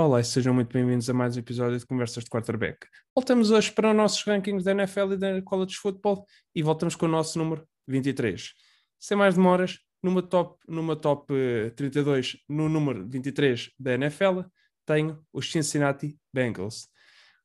Olá e sejam muito bem-vindos a mais um episódio de Conversas de Quarterback. Voltamos hoje para os nossos rankings da NFL e da College Football e voltamos com o nosso número 23. Sem mais demoras, numa top, numa top 32, eh, no número 23 da NFL, tenho os Cincinnati Bengals.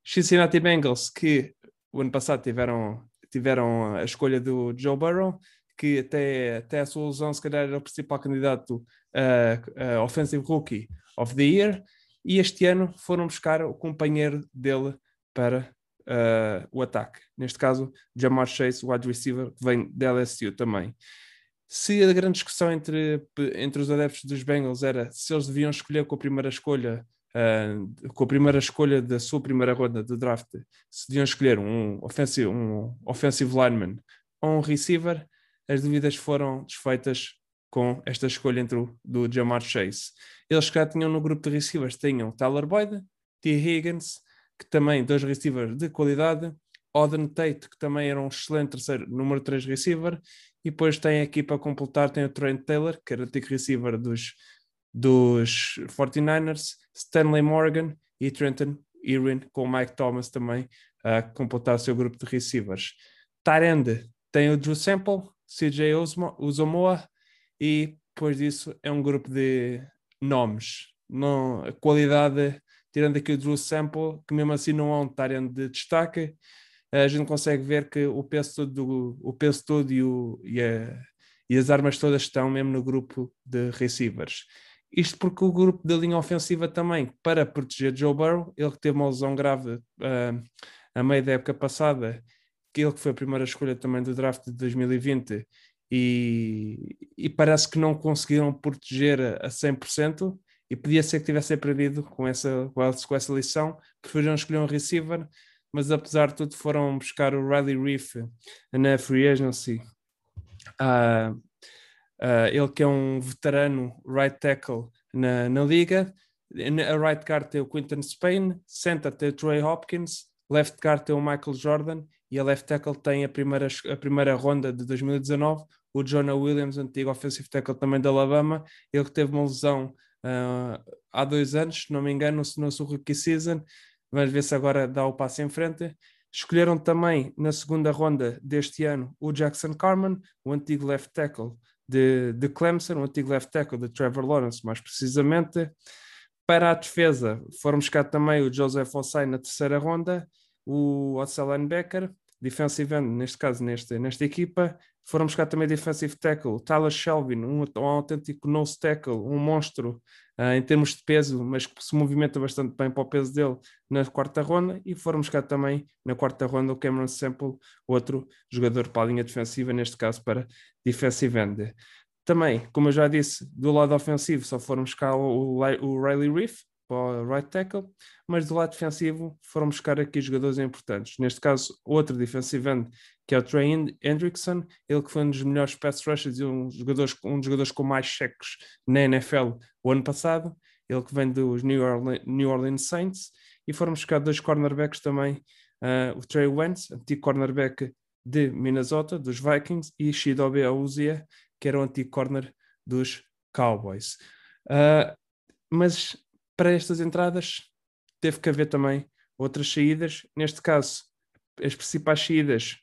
Cincinnati Bengals que o ano passado tiveram, tiveram a escolha do Joe Burrow, que até, até a sua lesão se calhar era o principal candidato a, a Offensive Rookie of the Year, e este ano foram buscar o companheiro dele para uh, o ataque. Neste caso, Jamar Chase, o wide receiver, que vem da LSU também. Se a grande discussão entre, entre os adeptos dos Bengals era se eles deviam escolher com a primeira escolha, uh, com a primeira escolha da sua primeira ronda de draft, se deviam escolher um offensive, um offensive lineman ou um receiver, as dúvidas foram desfeitas com esta escolha entre o do Jamar Chase. Eles já tinham no grupo de receivers, tinham Tyler Boyd, T. Higgins, que também dois receivers de qualidade, Oden Tate, que também era um excelente terceiro, número 3 receiver, e depois tem aqui para completar, tem o Trent Taylor, que era o antigo receiver dos, dos 49ers, Stanley Morgan e Trenton Irwin, com o Mike Thomas também a completar o seu grupo de receivers. Tyrande tem o Drew Sample, CJ Uzomoa, e depois disso é um grupo de nomes. Não, a qualidade, tirando aqui o Drew Sample, que mesmo assim não é um Tyrant de destaque, a gente consegue ver que o peso todo, o peso todo e, o, e, a, e as armas todas estão mesmo no grupo de receivers. Isto porque o grupo da linha ofensiva também, para proteger Joe Burrow, ele que teve uma lesão grave uh, a meio da época passada, que ele que foi a primeira escolha também do draft de 2020, e, e parece que não conseguiram proteger a, a 100% e podia ser que tivesse aprendido com essa, com essa lição, preferiram escolher um receiver, mas apesar de tudo foram buscar o Riley Reef na Free Agency. Uh, uh, ele que é um veterano right tackle na, na liga, a right guard tem o Quinton Spain, center tem o Troy Hopkins, left guard tem o Michael Jordan e a left tackle tem a primeira, a primeira ronda de 2019, o Jonah Williams, antigo offensive tackle também da Alabama, ele que teve uma lesão uh, há dois anos, se não me engano, no seu rookie season, vamos ver se agora dá o passo em frente. Escolheram também na segunda ronda deste ano o Jackson Carman, o antigo left tackle de, de Clemson, o antigo left tackle de Trevor Lawrence, mais precisamente. Para a defesa, foram buscar também o Joseph Osai na terceira ronda, o Otsel Becker, defensive end, neste caso, nesta, nesta equipa. Foram buscar também defensive tackle, Tyler Shelvin, um, um autêntico nose tackle, um monstro uh, em termos de peso, mas que se movimenta bastante bem para o peso dele na quarta ronda. E foram buscar também na quarta ronda o Cameron Sample, outro jogador para a linha defensiva, neste caso para defensive end. Também, como eu já disse, do lado ofensivo só foram buscar o, o Riley Reef, para o right tackle, mas do lado defensivo foram buscar aqui jogadores importantes. Neste caso, outro defensive end, que é o Trey Hendrickson, ele que foi um dos melhores pass rushers e um, jogadores, um dos jogadores com mais cheques na NFL o ano passado, ele que vem dos New Orleans, New Orleans Saints, e foram buscar dois cornerbacks também, uh, o Trey Wentz, antigo cornerback de Minnesota, dos Vikings, e Shidobe Auzia, que era o antigo corner dos Cowboys. Uh, mas para estas entradas teve que haver também outras saídas. Neste caso, as principais saídas,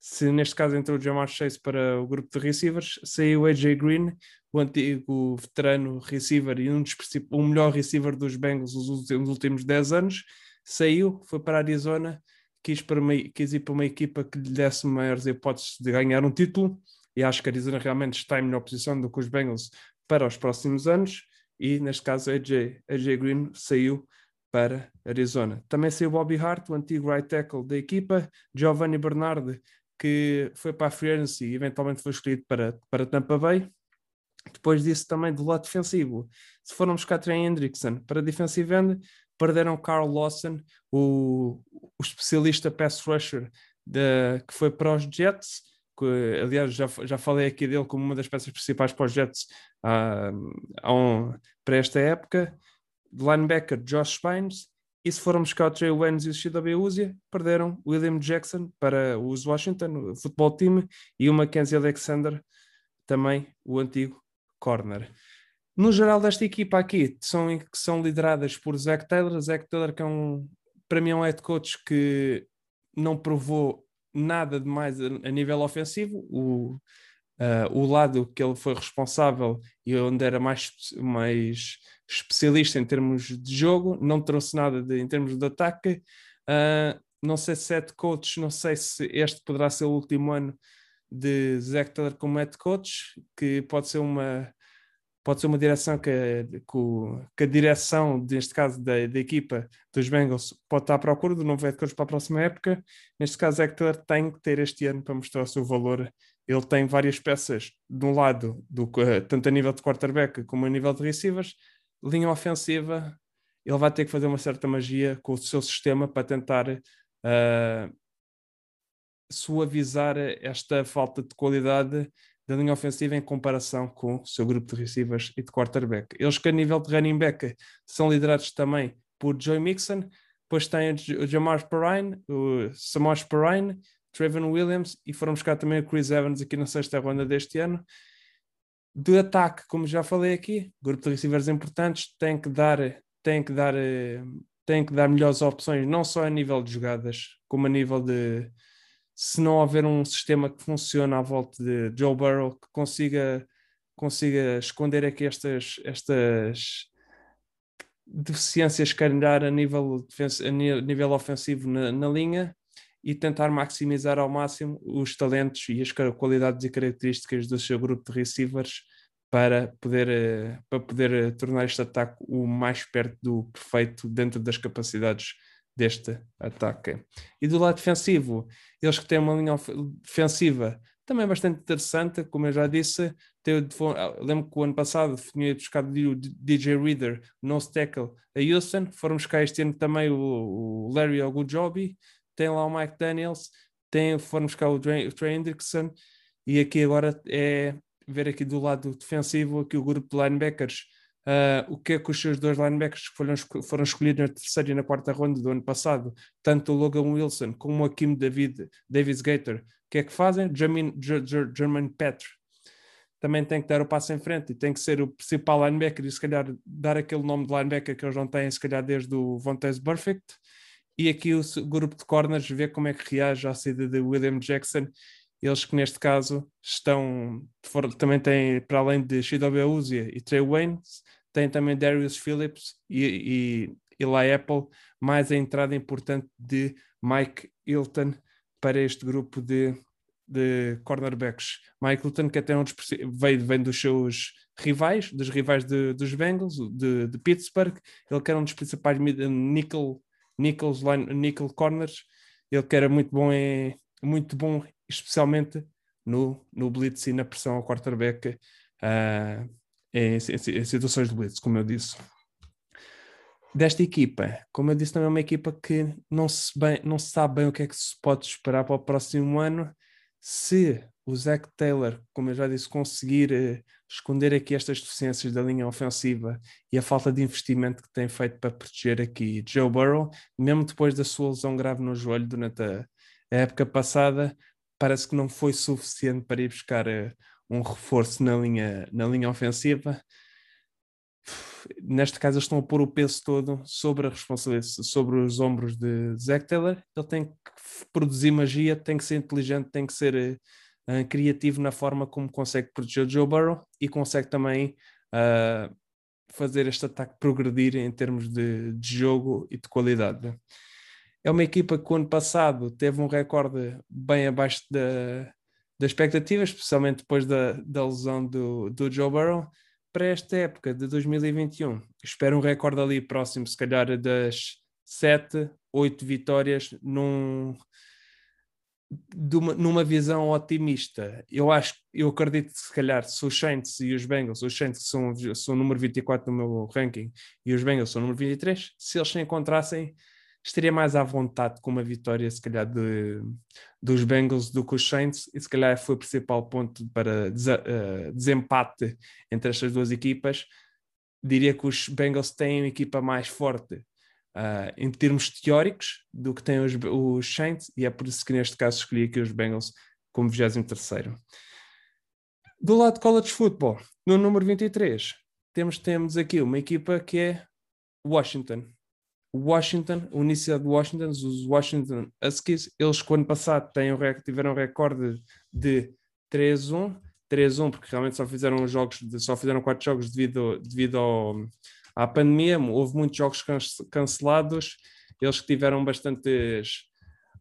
se neste caso entrou o Jamar Chase para o grupo de receivers, saiu AJ Green, o antigo veterano receiver e um dos o melhor receiver dos Bengals nos últimos 10 anos, saiu, foi para a Arizona, quis, para uma, quis ir para uma equipa que lhe desse maiores hipóteses de ganhar um título, e acho que a Arizona realmente está em melhor posição do que os Bengals para os próximos anos e neste caso AJ, AJ Green saiu para Arizona. Também saiu Bobby Hart, o antigo right tackle da equipa, Giovanni Bernard, que foi para a Free e eventualmente foi escolhido para, para Tampa Bay. Depois disso também do lado defensivo, se foram buscar Trey Hendrickson para defensive end, perderam Carl Lawson, o, o especialista pass rusher de, que foi para os Jets, que aliás já, já falei aqui dele como uma das peças principais para os Jets uh, um, para esta época. Linebacker Josh Spines, e se formos buscar o Trey Waynes e o Shidobi Uzia, perderam William Jackson para os Washington, o futebol time, e o Mackenzie Alexander, também o antigo corner. No geral desta equipa aqui, são, que são lideradas por Zach Taylor. Zach Taylor que é um, para mim é um head coach que não provou nada de mais a, a nível ofensivo. O, uh, o lado que ele foi responsável e onde era mais, mais especialista em termos de jogo, não trouxe nada de, em termos de ataque. Uh, não sei se de coach, não sei se este poderá ser o último ano de Zach Taylor como head coach, que pode ser uma pode ser uma direção que, que, a direção, neste caso da, da, equipa dos Bengals, pode estar à procura do novo head coach para a próxima época. Neste caso, Taylor tem que ter este ano para mostrar o seu valor. Ele tem várias peças de um lado, do, tanto a nível de quarterback como a nível de receivers, linha ofensiva. Ele vai ter que fazer uma certa magia com o seu sistema para tentar uh, suavizar esta falta de qualidade da linha ofensiva em comparação com o seu grupo de receivers e de quarterback. Eles que a nível de running back são liderados também por Joey Mixon, depois tem o Jamar Perrine, o Samash Perrine, Trevor Williams e foram buscar também o Chris Evans aqui na sexta ronda deste ano. De ataque, como já falei aqui, grupo de receivers importantes, tem que dar, tem que dar, eh, tem que dar melhores opções, não só a nível de jogadas, como a nível de, se não houver um sistema que funcione à volta de Joe Burrow que consiga, consiga esconder aqui estas, estas deficiências, calhar a nível, a nível ofensivo na, na linha e tentar maximizar ao máximo os talentos e as qualidades e características do seu grupo de receivers para poder, eh, para poder eh, tornar este ataque o mais perto do perfeito dentro das capacidades deste ataque. E do lado defensivo, eles que têm uma linha defensiva também bastante interessante, como eu já disse, ah, lembro que o ano passado tinha buscado o DJ Reader, nose tackle, a Houston, foram buscar este ano também o, o Larry Ogunjobi, tem lá o Mike Daniels, tem, foram buscar o Trey Hendrickson, e aqui agora é ver aqui do lado defensivo aqui o grupo de linebackers Uh, o que é que os seus dois linebackers que foram, foram escolhidos na terceira e na quarta ronda do ano passado, tanto o Logan Wilson como o Akim David, Davis Gator, o que é que fazem? German, German Petr também tem que dar o passo em frente e tem que ser o principal linebacker e se calhar dar aquele nome de linebacker que eles não têm, se calhar desde o Vontaze Perfect. E aqui o grupo de corners vê como é que reage à saída de William Jackson. Eles que neste caso estão, também têm, para além de Shidobe Uzia e Trey Waynes, tem também Darius Phillips e, e Eli Apple, mais a entrada importante de Mike Hilton para este grupo de, de cornerbacks. Mike Hilton, que até um dos, veio, vem dos seus rivais, dos rivais de, dos Bengals, de, de, Pittsburgh, ele que era um dos principais nickel, nickels, line, nickel corners, ele que era muito bom, em, muito bom especialmente no, no blitz e na pressão ao quarterback. Uh, em, em, em situações de blitz, como eu disse. Desta equipa, como eu disse, também é uma equipa que não se, bem, não se sabe bem o que é que se pode esperar para o próximo ano. Se o Zach Taylor, como eu já disse, conseguir uh, esconder aqui estas deficiências da linha ofensiva e a falta de investimento que tem feito para proteger aqui Joe Burrow, mesmo depois da sua lesão grave no joelho durante a, a época passada, parece que não foi suficiente para ir buscar uh, um reforço na linha, na linha ofensiva. Neste caso, eles estão a pôr o peso todo sobre a responsabilidade, sobre os ombros de Zach Taylor. Ele tem que produzir magia, tem que ser inteligente, tem que ser uh, criativo na forma como consegue proteger Joe Burrow e consegue também uh, fazer este ataque progredir em termos de, de jogo e de qualidade. É uma equipa que o ano passado teve um recorde bem abaixo da, das expectativas, especialmente depois da, da lesão do, do Joe Burrow, para esta época de 2021. Espero um recorde ali próximo, se calhar, das 7, 8 vitórias num, uma, numa visão otimista. Eu acho, eu acredito que se calhar se os Saints e os Bengals, os Saints são, são o número 24 no meu ranking e os Bengals são o número 23, se eles se encontrassem estaria mais à vontade com uma vitória, se calhar, de, dos Bengals do que os Saints, e se calhar foi o principal ponto para uh, desempate entre estas duas equipas. Diria que os Bengals têm uma equipa mais forte uh, em termos teóricos do que têm os, os Saints, e é por isso que neste caso escolhi aqui os Bengals como 23. Do lado de college football, no número 23, temos, temos aqui uma equipa que é Washington. Washington, a Universidade de Washington, os Washington Huskies, eles que ano passado têm tiveram um recorde de 3-1, 3-1 porque realmente só fizeram jogos, só fizeram quatro jogos devido, devido ao, à pandemia, houve muitos jogos cancelados, eles que tiveram bastantes,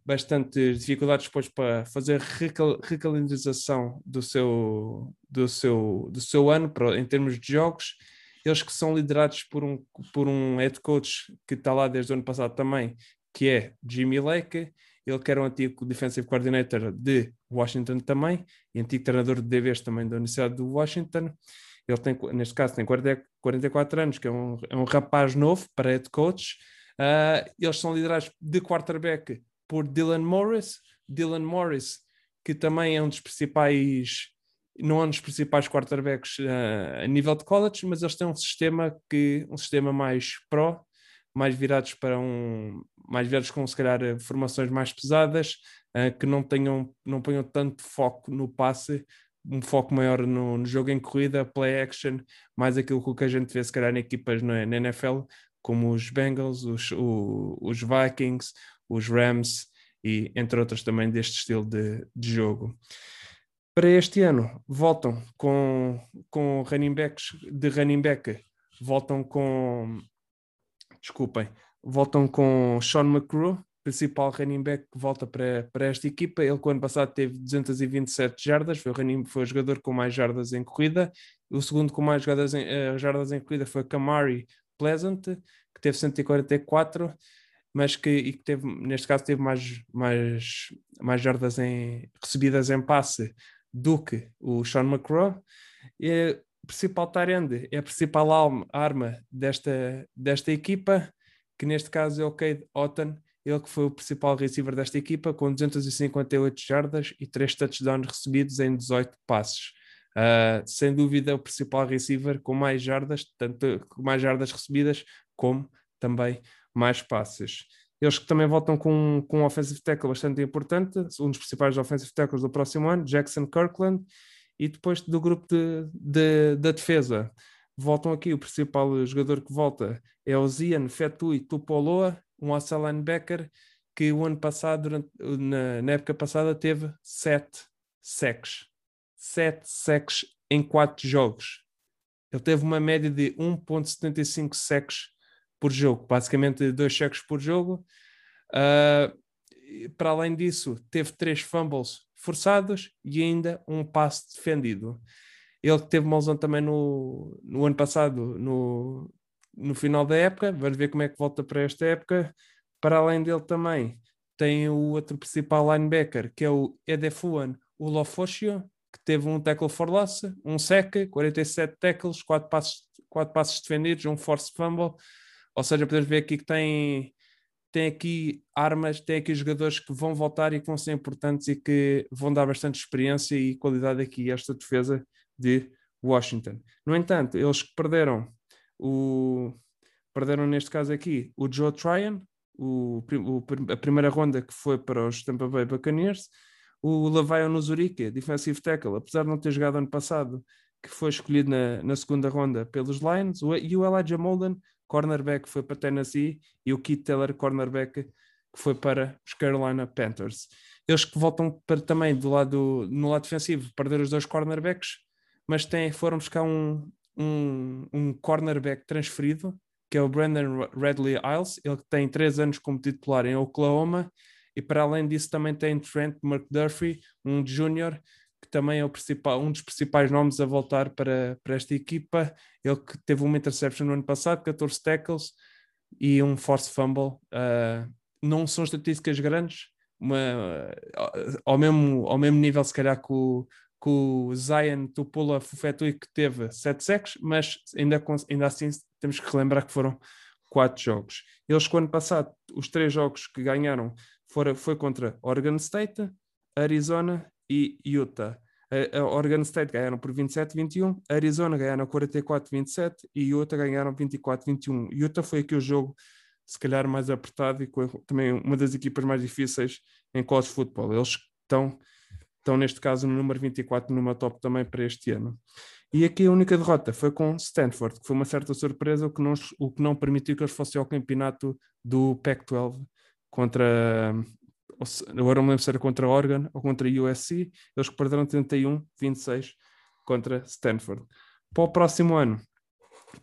bastantes dificuldades depois para fazer recal, recalendarização do seu, do seu, do seu ano para, em termos de jogos, eles que são liderados por um, por um head coach que está lá desde o ano passado também, que é Jimmy Lake, ele que era um antigo defensive coordinator de Washington também, e antigo treinador de DVs também da Universidade de Washington. Ele tem, neste caso, tem 40, 44 anos, que é um, é um rapaz novo para head coach. Uh, eles são liderados de quarterback por Dylan Morris. Dylan Morris, que também é um dos principais, não um dos principais quarterbacks uh, a nível de college, mas eles têm um sistema que um sistema mais pro, mais virados para um, mais virados com se calhar formações mais pesadas, uh, que não tenham, não ponham tanto foco no passe, um foco maior no, no, jogo em corrida, play action, mais aquilo que a gente vê se calhar em equipas na, na NFL, como os Bengals, os, o, os Vikings, os Rams e entre outros também deste estilo de, de jogo. Para este ano voltam com, com running backs de running back, voltam com desculpem, voltam com Sean McCrew, principal running back que volta para, para esta equipa. Ele, que ano passado, teve 227 jardas, foi o, running, foi o jogador com mais jardas em corrida. O segundo com mais jardas em, uh, jardas em corrida foi Kamari Pleasant, que teve 144, mas que, e que teve, neste caso, teve mais, mais, mais jardas em, recebidas em passe que o Sean McCrow. E, principal tarende é a principal arma desta, desta equipa, que neste caso é o Cade Otton, ele que foi o principal receiver desta equipa, com 258 jardas e 3 touchdowns recebidos em 18 passes. Uh, sem dúvida, o principal receiver com mais jardas, tanto com mais jardas recebidas, como também mais passes. Eles que também voltam com, com um offensive tackle bastante importante, um dos principais offensive tackles do próximo ano, Jackson Kirkland, e depois do grupo de, de, da defesa. Voltam aqui, o principal jogador que volta é o Zian Fetui Tupoloa, um outside linebacker que o ano passado, durante, na, na época passada, teve sete sacks. Sete sacks em quatro jogos. Ele teve uma média de 1.75 sacks por jogo, basicamente dois sacks por jogo. Uh, para além disso, teve três fumbles forçados e ainda um passe defendido. Ele teve uma lesão também no, no ano passado, no, no final da época. Vamos ver como é que volta para esta época. Para além dele também tem o outro principal linebacker, que é o Edefuan Ulofoshio, que teve um tackle for loss, um sec, 47 tackles, 4 passos, 4 passos defendidos, um force fumble. Ou seja, podemos ver aqui que tem tem aqui armas, tem aqui jogadores que vão voltar e que vão ser importantes e que vão dar bastante experiência e qualidade aqui a esta defesa de Washington. No entanto, eles perderam o perderam neste caso aqui o Joe Tryon, o, o, a primeira ronda que foi para os Tampa Bay Buccaneers, o Lavaio Nuzurique, defensive tackle, apesar de não ter jogado ano passado, que foi escolhido na, na segunda ronda pelos Lions, o, e o Elijah Molden, cornerback foi para Tennessee e o Keith Taylor, cornerback, que foi para os Carolina Panthers. Eles que voltam para, também do lado, no lado defensivo, perder os dois cornerbacks, mas têm, foram buscar um, um, um cornerback transferido, que é o Brandon Redley Isles, ele tem três anos como titular em Oklahoma, e para além disso também tem Trent McDuffie, um júnior que também é um dos principais nomes a voltar para, para esta equipa. Ele que teve uma interception no ano passado, 14 tackles e um force fumble. Uh, não são estatísticas grandes, uma, ao, mesmo, ao mesmo nível, se calhar, que o, que o Zion Tupula Fufetui, que teve 7 sacks, mas ainda, ainda assim temos que relembrar que foram quatro jogos. Eles, no ano passado, os três jogos que ganharam foram, foi contra Oregon State, Arizona e Utah. A, Oregon State ganharam por 27-21, Arizona ganharam 44-27 e Utah ganharam 24-21. Utah foi aqui o jogo, se calhar, mais apertado e com, também uma das equipas mais difíceis em college football. Eles estão estão neste caso no número 24 no meu top também para este ano. E aqui a única derrota foi com Stanford, que foi uma certa surpresa, o que não, o que não permitiu que eles fossem ao campeonato do Pac-12 contra. Agora não lembro se era contra Oregon ou contra USC. Eles perderam 31-26 contra Stanford. Para o próximo ano,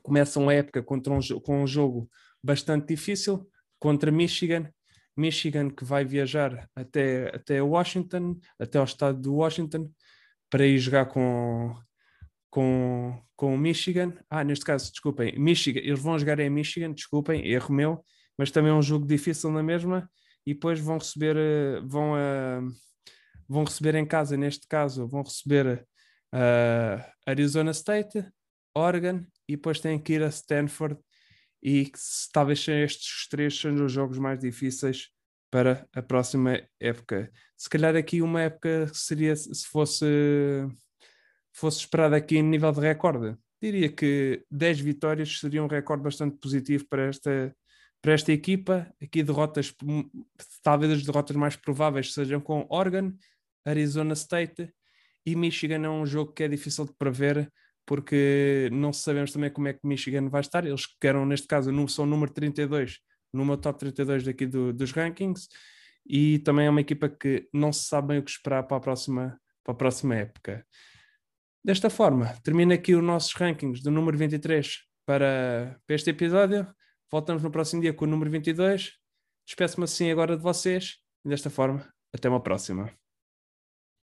começam a época contra um, com um jogo bastante difícil contra Michigan. Michigan que vai viajar até, até Washington, até ao estado de Washington, para ir jogar com, com, com Michigan. Ah, neste caso, desculpem, Michigan, eles vão jogar em Michigan, desculpem, erro meu, mas também é um jogo difícil na mesma. E depois vão receber, eh, vão, uh, vão receber em casa, neste caso, vão receber uh, Arizona State, Oregon e depois têm que ir a Stanford e talvez estes três sejam os jogos mais difíceis para a próxima época. Se calhar aqui uma época seria se fosse fosse esperada aqui em nível de recorde. Diria que 10 vitórias seria um recorde bastante positivo para esta para esta equipa. Aqui derrotas, talvez as derrotas mais prováveis sejam com Oregon, Arizona State e Michigan é um jogo que é difícil de prever porque não sabemos também como é que Michigan vai estar. Eles querem, neste caso, são número 32, no meu top 32 daqui do, dos rankings, e também é uma equipa que não se sabe bem o que esperar para a próxima, para a próxima época. Desta forma, termina aqui os nossos rankings do número 23 para, para este episódio. Voltamos no próximo dia com o número 22. Despeço-me assim agora de vocês. E desta forma, até uma próxima.